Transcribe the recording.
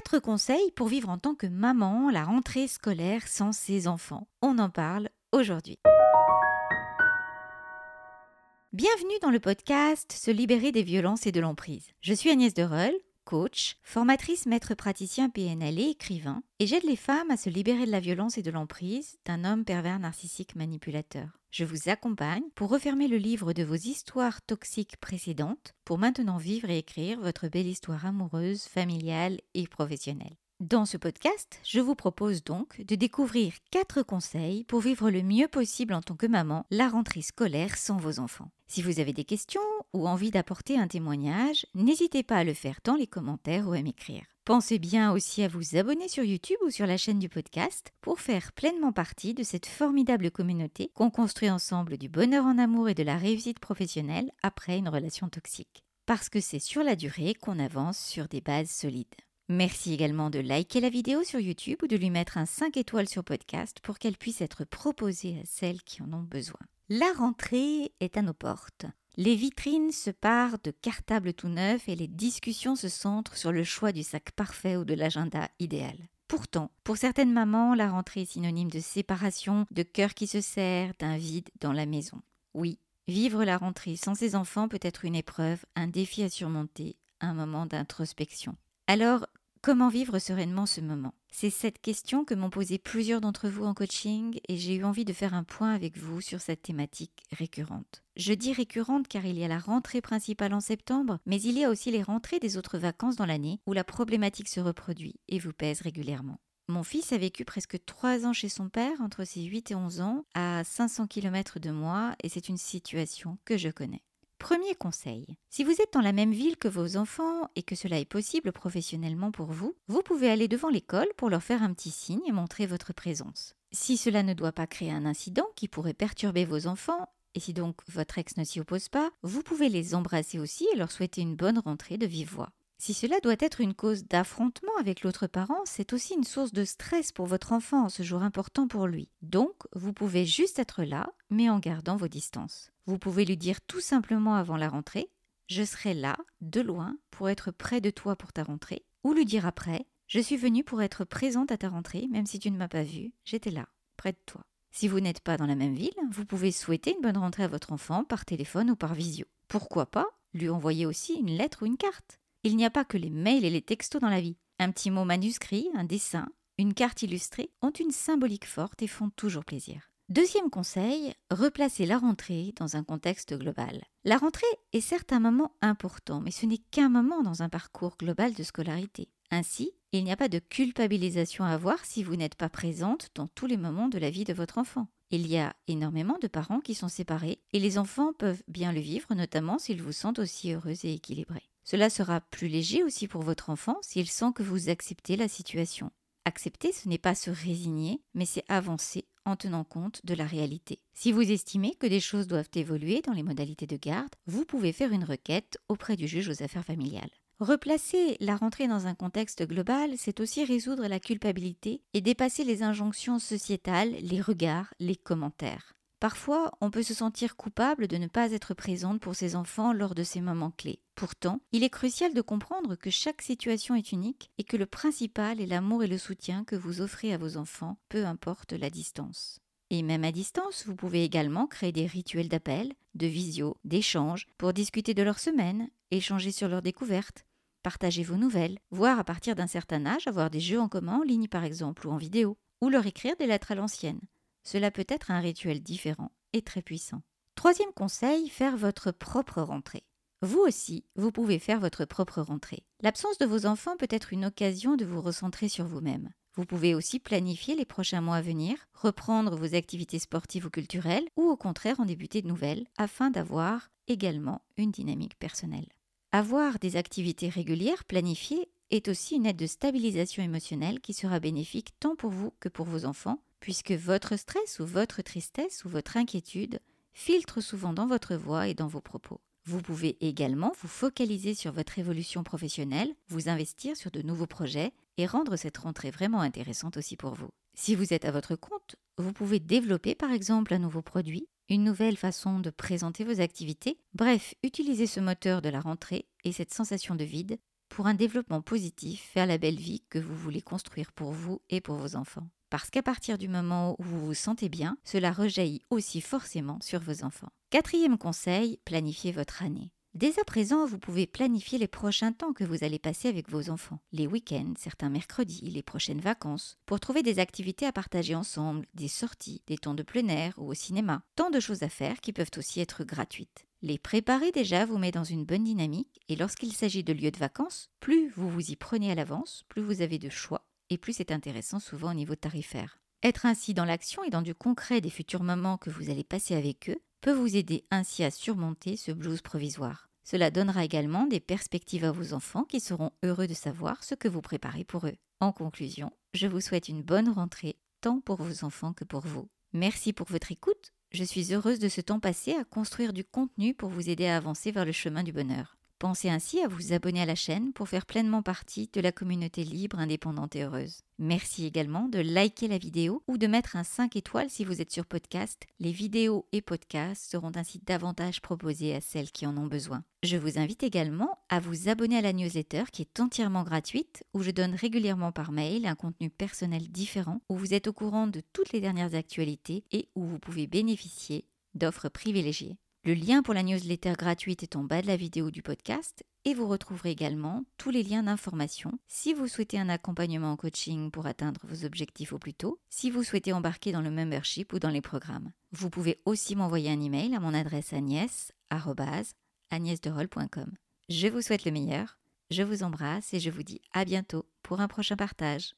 4 conseils pour vivre en tant que maman la rentrée scolaire sans ses enfants. On en parle aujourd'hui. Bienvenue dans le podcast Se libérer des violences et de l'emprise. Je suis Agnès Dereul, coach, formatrice maître praticien PNL et écrivain, et j'aide les femmes à se libérer de la violence et de l'emprise d'un homme pervers narcissique manipulateur. Je vous accompagne pour refermer le livre de vos histoires toxiques précédentes pour maintenant vivre et écrire votre belle histoire amoureuse, familiale et professionnelle. Dans ce podcast, je vous propose donc de découvrir quatre conseils pour vivre le mieux possible en tant que maman la rentrée scolaire sans vos enfants. Si vous avez des questions ou envie d'apporter un témoignage, n'hésitez pas à le faire dans les commentaires ou à m'écrire. Pensez bien aussi à vous abonner sur YouTube ou sur la chaîne du podcast pour faire pleinement partie de cette formidable communauté qu'on construit ensemble du bonheur en amour et de la réussite professionnelle après une relation toxique. Parce que c'est sur la durée qu'on avance sur des bases solides. Merci également de liker la vidéo sur YouTube ou de lui mettre un 5 étoiles sur podcast pour qu'elle puisse être proposée à celles qui en ont besoin. La rentrée est à nos portes. Les vitrines se parent de cartables tout neufs et les discussions se centrent sur le choix du sac parfait ou de l'agenda idéal. Pourtant, pour certaines mamans, la rentrée est synonyme de séparation, de cœur qui se serre, d'un vide dans la maison. Oui, vivre la rentrée sans ses enfants peut être une épreuve, un défi à surmonter, un moment d'introspection. Alors, Comment vivre sereinement ce moment? C'est cette question que m'ont posé plusieurs d'entre vous en coaching et j'ai eu envie de faire un point avec vous sur cette thématique récurrente. Je dis récurrente car il y a la rentrée principale en septembre, mais il y a aussi les rentrées des autres vacances dans l'année où la problématique se reproduit et vous pèse régulièrement. Mon fils a vécu presque 3 ans chez son père, entre ses 8 et 11 ans, à 500 km de moi, et c'est une situation que je connais. Premier conseil, si vous êtes dans la même ville que vos enfants et que cela est possible professionnellement pour vous, vous pouvez aller devant l'école pour leur faire un petit signe et montrer votre présence. Si cela ne doit pas créer un incident qui pourrait perturber vos enfants, et si donc votre ex ne s'y oppose pas, vous pouvez les embrasser aussi et leur souhaiter une bonne rentrée de vive voix. Si cela doit être une cause d'affrontement avec l'autre parent, c'est aussi une source de stress pour votre enfant ce jour important pour lui. Donc, vous pouvez juste être là, mais en gardant vos distances. Vous pouvez lui dire tout simplement avant la rentrée Je serai là, de loin, pour être près de toi pour ta rentrée, ou lui dire après Je suis venue pour être présente à ta rentrée, même si tu ne m'as pas vue, j'étais là, près de toi. Si vous n'êtes pas dans la même ville, vous pouvez souhaiter une bonne rentrée à votre enfant par téléphone ou par visio. Pourquoi pas lui envoyer aussi une lettre ou une carte il n'y a pas que les mails et les textos dans la vie. Un petit mot manuscrit, un dessin, une carte illustrée ont une symbolique forte et font toujours plaisir. Deuxième conseil, replacer la rentrée dans un contexte global. La rentrée est certes un moment important, mais ce n'est qu'un moment dans un parcours global de scolarité. Ainsi, il n'y a pas de culpabilisation à avoir si vous n'êtes pas présente dans tous les moments de la vie de votre enfant. Il y a énormément de parents qui sont séparés et les enfants peuvent bien le vivre, notamment s'ils vous sentent aussi heureux et équilibrés. Cela sera plus léger aussi pour votre enfant s'il sent que vous acceptez la situation. Accepter, ce n'est pas se résigner, mais c'est avancer en tenant compte de la réalité. Si vous estimez que des choses doivent évoluer dans les modalités de garde, vous pouvez faire une requête auprès du juge aux affaires familiales. Replacer la rentrée dans un contexte global, c'est aussi résoudre la culpabilité et dépasser les injonctions sociétales, les regards, les commentaires. Parfois, on peut se sentir coupable de ne pas être présente pour ses enfants lors de ces moments clés. Pourtant, il est crucial de comprendre que chaque situation est unique et que le principal est l'amour et le soutien que vous offrez à vos enfants, peu importe la distance. Et même à distance, vous pouvez également créer des rituels d'appel, de visio, d'échange, pour discuter de leur semaine, échanger sur leurs découvertes, partager vos nouvelles, voire à partir d'un certain âge avoir des jeux en commun en ligne par exemple ou en vidéo, ou leur écrire des lettres à l'ancienne. Cela peut être un rituel différent et très puissant. Troisième conseil, faire votre propre rentrée. Vous aussi, vous pouvez faire votre propre rentrée. L'absence de vos enfants peut être une occasion de vous recentrer sur vous-même. Vous pouvez aussi planifier les prochains mois à venir, reprendre vos activités sportives ou culturelles, ou au contraire en débuter de nouvelles, afin d'avoir également une dynamique personnelle. Avoir des activités régulières planifiées est aussi une aide de stabilisation émotionnelle qui sera bénéfique tant pour vous que pour vos enfants, puisque votre stress ou votre tristesse ou votre inquiétude filtre souvent dans votre voix et dans vos propos. Vous pouvez également vous focaliser sur votre évolution professionnelle, vous investir sur de nouveaux projets et rendre cette rentrée vraiment intéressante aussi pour vous. Si vous êtes à votre compte, vous pouvez développer par exemple un nouveau produit, une nouvelle façon de présenter vos activités, bref, utiliser ce moteur de la rentrée et cette sensation de vide pour un développement positif vers la belle vie que vous voulez construire pour vous et pour vos enfants. Parce qu'à partir du moment où vous vous sentez bien, cela rejaillit aussi forcément sur vos enfants. Quatrième conseil, planifiez votre année. Dès à présent, vous pouvez planifier les prochains temps que vous allez passer avec vos enfants, les week-ends, certains mercredis, les prochaines vacances, pour trouver des activités à partager ensemble, des sorties, des temps de plein air ou au cinéma, tant de choses à faire qui peuvent aussi être gratuites. Les préparer déjà vous met dans une bonne dynamique et lorsqu'il s'agit de lieux de vacances, plus vous vous y prenez à l'avance, plus vous avez de choix et plus c'est intéressant souvent au niveau tarifaire. Être ainsi dans l'action et dans du concret des futurs moments que vous allez passer avec eux peut vous aider ainsi à surmonter ce blues provisoire. Cela donnera également des perspectives à vos enfants qui seront heureux de savoir ce que vous préparez pour eux. En conclusion, je vous souhaite une bonne rentrée, tant pour vos enfants que pour vous. Merci pour votre écoute. Je suis heureuse de ce temps passé à construire du contenu pour vous aider à avancer vers le chemin du bonheur. Pensez ainsi à vous abonner à la chaîne pour faire pleinement partie de la communauté libre, indépendante et heureuse. Merci également de liker la vidéo ou de mettre un 5 étoiles si vous êtes sur podcast. Les vidéos et podcasts seront ainsi davantage proposés à celles qui en ont besoin. Je vous invite également à vous abonner à la newsletter qui est entièrement gratuite, où je donne régulièrement par mail un contenu personnel différent, où vous êtes au courant de toutes les dernières actualités et où vous pouvez bénéficier d'offres privilégiées. Le lien pour la newsletter gratuite est en bas de la vidéo du podcast et vous retrouverez également tous les liens d'information si vous souhaitez un accompagnement en coaching pour atteindre vos objectifs au plus tôt, si vous souhaitez embarquer dans le membership ou dans les programmes. Vous pouvez aussi m'envoyer un email à mon adresse agnès.agnèsderol.com. Je vous souhaite le meilleur, je vous embrasse et je vous dis à bientôt pour un prochain partage.